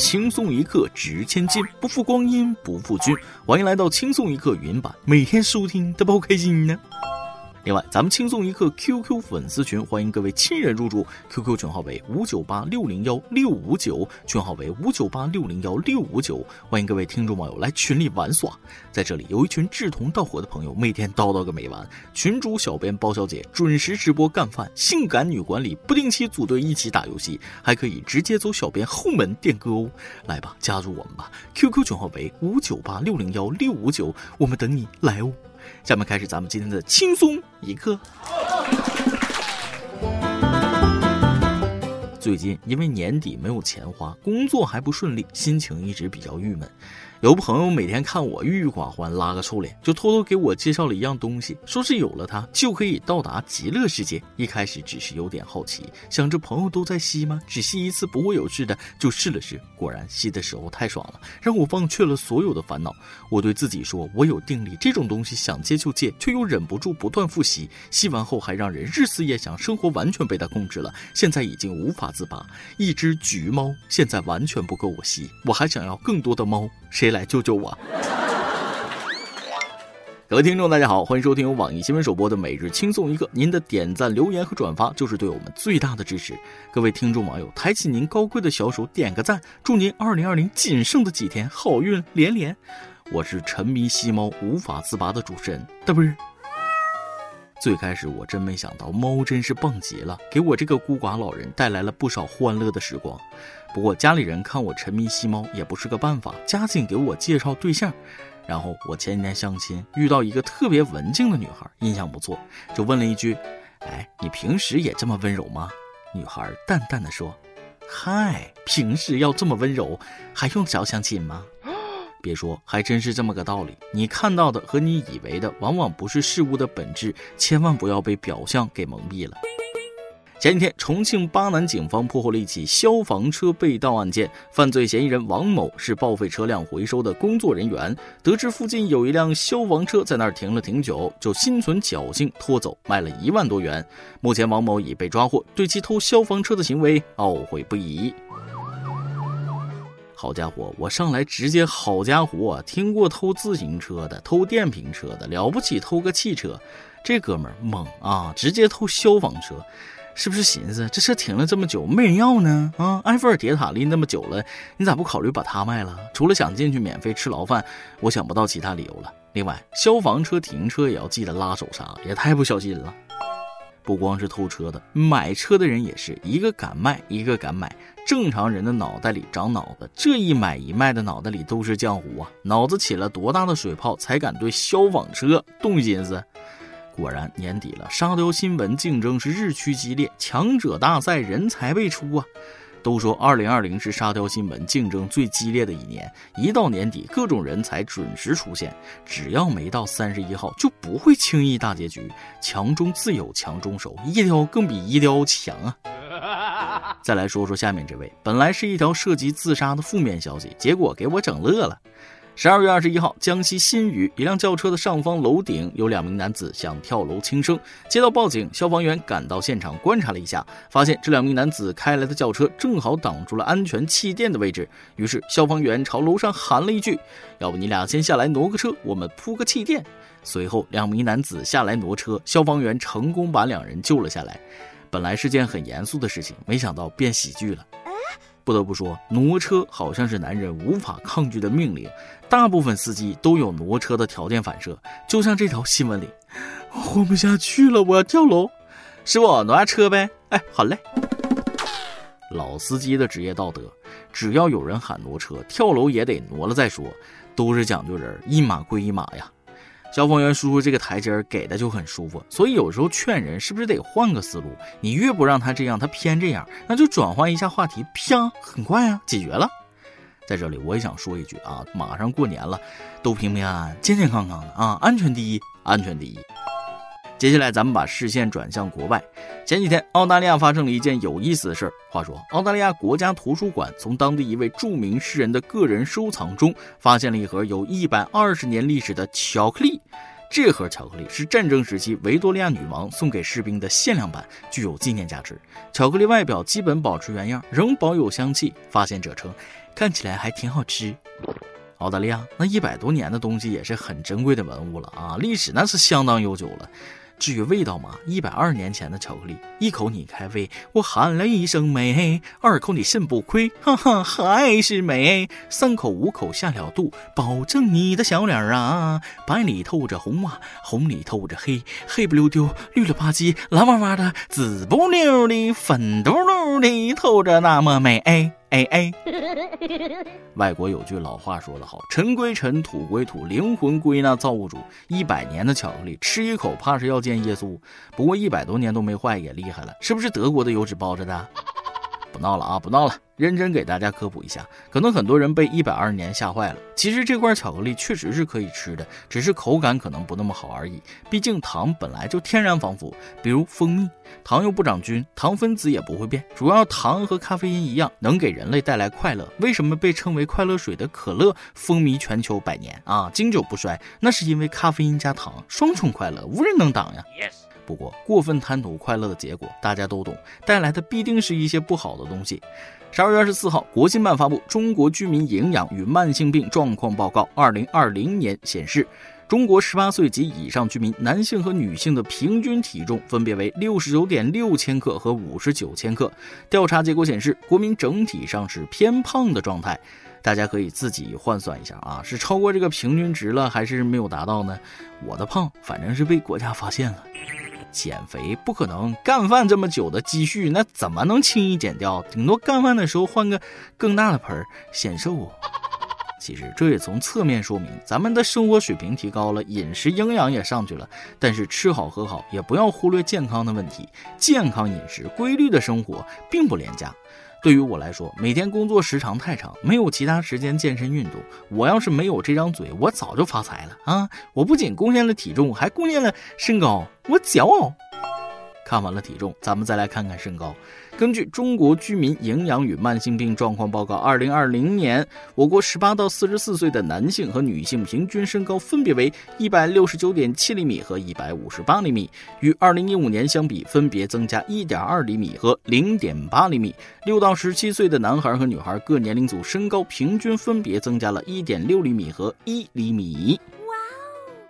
轻松一刻值千金，不负光阴不负君。欢迎来到轻松一刻云版，每天收听都不开心呢。另外，咱们轻松一刻 QQ 粉丝群，欢迎各位亲人入驻。QQ 群号为五九八六零幺六五九，群号为五九八六零幺六五九，欢迎各位听众网友来群里玩耍。在这里，有一群志同道合的朋友，每天叨叨个没完。群主小编包小姐准时直播干饭，性感女管理不定期组队一起打游戏，还可以直接走小编后门点歌哦。来吧，加入我们吧！QQ 群号为五九八六零幺六五九，我们等你来哦。下面开始咱们今天的轻松一刻。最近因为年底没有钱花，工作还不顺利，心情一直比较郁闷。有朋友每天看我郁郁寡欢，拉个臭脸，就偷偷给我介绍了一样东西，说是有了它就可以到达极乐世界。一开始只是有点好奇，想着朋友都在吸吗？只吸一次不会有事的，就试了试。果然吸的时候太爽了，让我忘却了所有的烦恼。我对自己说，我有定力，这种东西想戒就戒，却又忍不住不断复吸。吸完后还让人日思夜想，生活完全被它控制了。现在已经无法自拔。一只橘猫现在完全不够我吸，我还想要更多的猫。谁？谁来救救我！各位听众，大家好，欢迎收听由网易新闻首播的《每日轻松一刻》。您的点赞、留言和转发就是对我们最大的支持。各位听众网友，抬起您高贵的小手，点个赞，祝您二零二零仅剩的几天好运连连。我是沉迷吸猫无法自拔的主持人，他不是。最开始我真没想到，猫真是棒极了，给我这个孤寡老人带来了不少欢乐的时光。不过家里人看我沉迷吸猫也不是个办法，加紧给我介绍对象。然后我前几天相亲遇到一个特别文静的女孩，印象不错，就问了一句：“哎，你平时也这么温柔吗？”女孩淡淡的说：“嗨，平时要这么温柔，还用找相亲吗？”别说，还真是这么个道理。你看到的和你以为的，往往不是事物的本质，千万不要被表象给蒙蔽了。前几天，重庆巴南警方破获了一起消防车被盗案件，犯罪嫌疑人王某是报废车辆回收的工作人员，得知附近有一辆消防车在那儿停了挺久，就心存侥幸拖走，卖了一万多元。目前，王某已被抓获，对其偷消防车的行为懊悔不已。好家伙，我上来直接好家伙，听过偷自行车的，偷电瓶车的，了不起偷个汽车，这哥们儿猛啊，直接偷消防车。是不是寻思这车停了这么久没人要呢？啊，埃菲尔铁塔立那么久了，你咋不考虑把它卖了？除了想进去免费吃牢饭，我想不到其他理由了。另外，消防车停车也要记得拉手刹，也太不小心了。不光是偷车的，买车的人也是一个敢卖，一个敢买。正常人的脑袋里长脑子，这一买一卖的脑袋里都是浆糊啊！脑子起了多大的水泡，才敢对消防车动心思？果然年底了，沙雕新闻竞争是日趋激烈，强者大赛，人才辈出啊！都说二零二零是沙雕新闻竞争最激烈的一年，一到年底，各种人才准时出现，只要没到三十一号，就不会轻易大结局。强中自有强中手，一雕更比一雕强啊！再来说说下面这位，本来是一条涉及自杀的负面消息，结果给我整乐了。十二月二十一号，江西新余一辆轿车的上方楼顶有两名男子想跳楼轻生，接到报警，消防员赶到现场观察了一下，发现这两名男子开来的轿车正好挡住了安全气垫的位置，于是消防员朝楼上喊了一句：“要不你俩先下来挪个车，我们铺个气垫。”随后两名男子下来挪车，消防员成功把两人救了下来。本来是件很严肃的事情，没想到变喜剧了。不得不说，挪车好像是男人无法抗拒的命令，大部分司机都有挪车的条件反射。就像这条新闻里，活不下去了，我要跳楼。师傅，挪下车呗。哎，好嘞。老司机的职业道德，只要有人喊挪车，跳楼也得挪了再说，都是讲究人，一码归一码呀。消防员叔叔这个台阶儿给的就很舒服，所以有时候劝人是不是得换个思路？你越不让他这样，他偏这样，那就转换一下话题，啪，很快啊，解决了。在这里我也想说一句啊，马上过年了，都平平安安、健健康康的啊，安全第一，安全第一。接下来，咱们把视线转向国外。前几天，澳大利亚发生了一件有意思的事儿。话说，澳大利亚国家图书馆从当地一位著名诗人的个人收藏中，发现了一盒有一百二十年历史的巧克力。这盒巧克力是战争时期维多利亚女王送给士兵的限量版，具有纪念价值。巧克力外表基本保持原样，仍保有香气。发现者称，看起来还挺好吃。澳大利亚那一百多年的东西也是很珍贵的文物了啊，历史那是相当悠久了。至于味道嘛，一百二年前的巧克力，一口你开胃，我喊了一声美；二口你肾不亏，哈哈还是美；三口五口下了肚，保证你的小脸啊，白里透着红啊，红里透着黑，黑不溜丢，绿了吧唧，蓝哇哇的，紫不溜的，粉嘟嘟的，透着那么美。哎哎，外国有句老话说得好：“尘归尘，土归土，灵魂归那造物主。”一百年的巧克力，吃一口怕是要见耶稣。不过一百多年都没坏，也厉害了，是不是德国的油脂包着的？不闹了啊，不闹了。认真给大家科普一下，可能很多人被一百二十年吓坏了。其实这块巧克力确实是可以吃的，只是口感可能不那么好而已。毕竟糖本来就天然防腐，比如蜂蜜，糖又不长菌，糖分子也不会变。主要糖和咖啡因一样，能给人类带来快乐。为什么被称为快乐水的可乐风靡全球百年啊，经久不衰？那是因为咖啡因加糖，双重快乐，无人能挡呀。不过过分贪图快乐的结果，大家都懂，带来的必定是一些不好的东西。十二月二十四号，国新办发布《中国居民营养与慢性病状况报告》，二零二零年显示，中国十八岁及以上居民男性和女性的平均体重分别为六十九点六千克和五十九千克。调查结果显示，国民整体上是偏胖的状态。大家可以自己换算一下啊，是超过这个平均值了，还是没有达到呢？我的胖，反正是被国家发现了。减肥不可能，干饭这么久的积蓄，那怎么能轻易减掉？顶多干饭的时候换个更大的盆儿显瘦。其实这也从侧面说明，咱们的生活水平提高了，饮食营养也上去了。但是吃好喝好，也不要忽略健康的问题。健康饮食、规律的生活并不廉价。对于我来说，每天工作时长太长，没有其他时间健身运动。我要是没有这张嘴，我早就发财了啊！我不仅贡献了体重，还贡献了身高，我骄傲。看完了体重，咱们再来看看身高。根据《中国居民营养与慢性病状况报告》，二零二零年，我国十八到四十四岁的男性和女性平均身高分别为一百六十九点七厘米和一百五十八厘米，与二零一五年相比，分别增加一点二厘米和零点八厘米。六到十七岁的男孩和女孩各年龄组身高平均分别增加了一点六厘米和一厘米。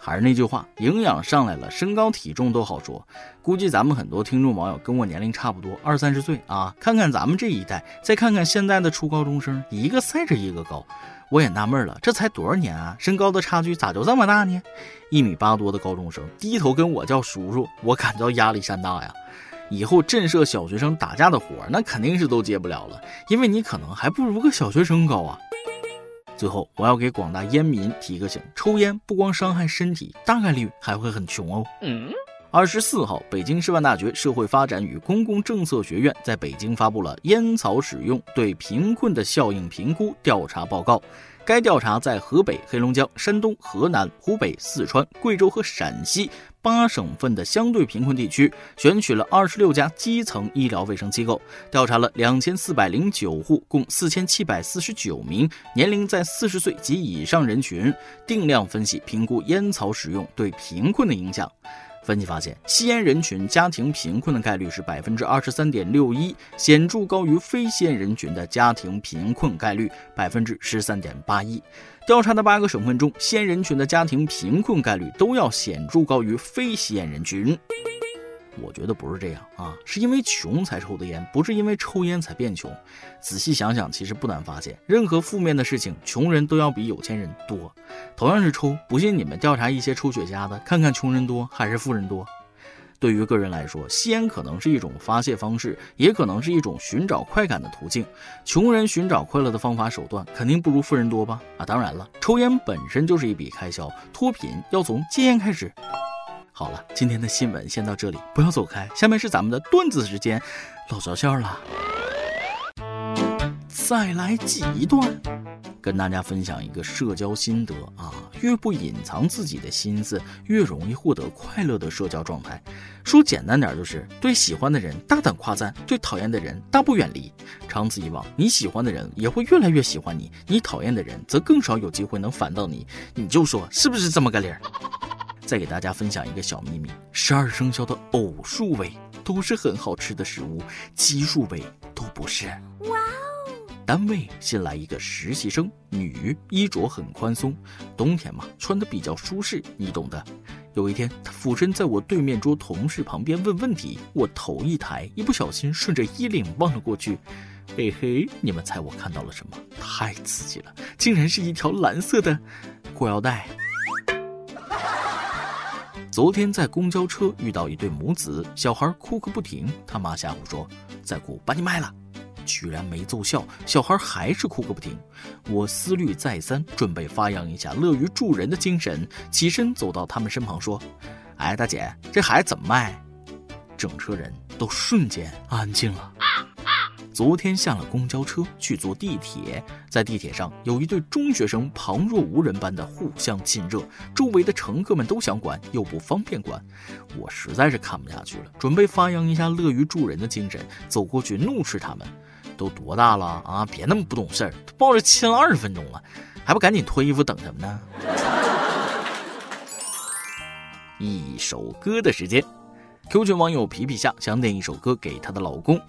还是那句话，营养上来了，身高体重都好说。估计咱们很多听众网友跟我年龄差不多，二三十岁啊。看看咱们这一代，再看看现在的初高中生，一个赛着一个高。我也纳闷了，这才多少年啊，身高的差距咋就这么大呢？一米八多的高中生低头跟我叫叔叔，我感到压力山大呀。以后震慑小学生打架的活，那肯定是都接不了了，因为你可能还不如个小学生高啊。最后，我要给广大烟民提个醒：抽烟不光伤害身体，大概率还会很穷哦。二十四号，北京师范大学社会发展与公共政策学院在北京发布了烟草使用对贫困的效应评估调查报告。该调查在河北、黑龙江、山东、河南、湖北、四川、贵州和陕西八省份的相对贫困地区，选取了二十六家基层医疗卫生机构，调查了两千四百零九户，共四千七百四十九名年龄在四十岁及以上人群，定量分析评估烟草使用对贫困的影响。分析发现，吸烟人群家庭贫困的概率是百分之二十三点六一，显著高于非吸烟人群的家庭贫困概率百分之十三点八一。调查的八个省份中，吸烟人群的家庭贫困概率都要显著高于非吸烟人群。我觉得不是这样啊，是因为穷才抽的烟，不是因为抽烟才变穷。仔细想想，其实不难发现，任何负面的事情，穷人都要比有钱人多。同样是抽，不信你们调查一些抽雪茄的，看看穷人多还是富人多。对于个人来说，吸烟可能是一种发泄方式，也可能是一种寻找快感的途径。穷人寻找快乐的方法手段，肯定不如富人多吧？啊，当然了，抽烟本身就是一笔开销，脱贫要从戒烟开始。好了，今天的新闻先到这里，不要走开。下面是咱们的段子时间，老着笑了。再来几段，跟大家分享一个社交心得啊，越不隐藏自己的心思，越容易获得快乐的社交状态。说简单点，就是对喜欢的人大胆夸赞，对讨厌的人大步远离。长此以往，你喜欢的人也会越来越喜欢你，你讨厌的人则更少有机会能烦到你。你就说是不是这么个理儿？再给大家分享一个小秘密：十二生肖的偶数位都是很好吃的食物，奇数位都不是。哇哦！单位新来一个实习生，女，衣着很宽松，冬天嘛，穿的比较舒适，你懂的。有一天，她俯身在我对面桌同事旁边问问题，我头一抬，一不小心顺着衣领望了过去。嘿嘿，你们猜我看到了什么？太刺激了，竟然是一条蓝色的裤腰带。昨天在公交车遇到一对母子，小孩哭个不停，他妈吓唬说：“再哭把你卖了。”居然没奏效，小孩还是哭个不停。我思虑再三，准备发扬一下乐于助人的精神，起身走到他们身旁说：“哎，大姐，这孩子怎么卖？”整车人都瞬间安静了。昨天下了公交车去坐地铁，在地铁上有一对中学生旁若无人般的互相亲热，周围的乘客们都想管又不方便管，我实在是看不下去了，准备发扬一下乐于助人的精神，走过去怒斥他们：都多大了啊，别那么不懂事儿，都抱着亲了二十分钟了，还不赶紧脱衣服等什么呢？一首歌的时间，Q 群网友皮皮虾想点一首歌给她的老公。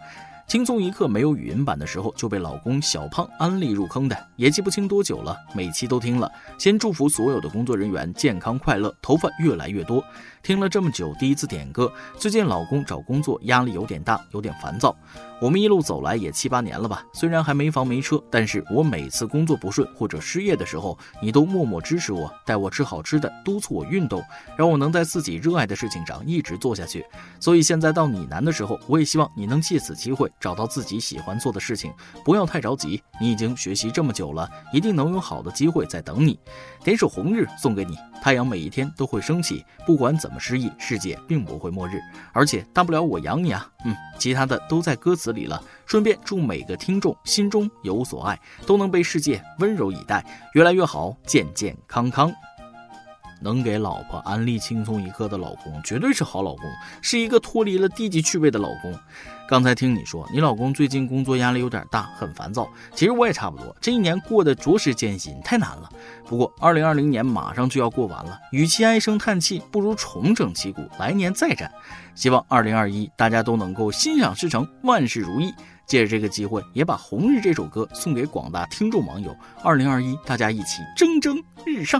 轻松一刻没有语音版的时候，就被老公小胖安利入坑的，也记不清多久了，每期都听了。先祝福所有的工作人员健康快乐，头发越来越多。听了这么久，第一次点歌。最近老公找工作压力有点大，有点烦躁。我们一路走来也七八年了吧，虽然还没房没车，但是我每次工作不顺或者失业的时候，你都默默支持我，带我吃好吃的，督促我运动，让我能在自己热爱的事情上一直做下去。所以现在到你难的时候，我也希望你能借此机会找到自己喜欢做的事情，不要太着急。你已经学习这么久了，一定能有好的机会在等你。点首《红日》送给你，太阳每一天都会升起，不管怎怎么失忆，世界并不会末日，而且大不了我养你啊。嗯，其他的都在歌词里了。顺便祝每个听众心中有所爱，都能被世界温柔以待，越来越好，健健康康。能给老婆安利轻松一刻的老公，绝对是好老公，是一个脱离了低级趣味的老公。刚才听你说，你老公最近工作压力有点大，很烦躁。其实我也差不多，这一年过得着实艰辛，太难了。不过二零二零年马上就要过完了，与其唉声叹气，不如重整旗鼓，来年再战。希望二零二一大家都能够心想事成，万事如意。借着这个机会，也把《红日》这首歌送给广大听众网友。二零二一，大家一起蒸蒸日上。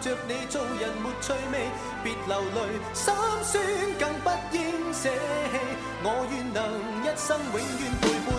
着你做人没趣味，别流泪，心酸更不应舍弃。我愿能一生永远陪伴。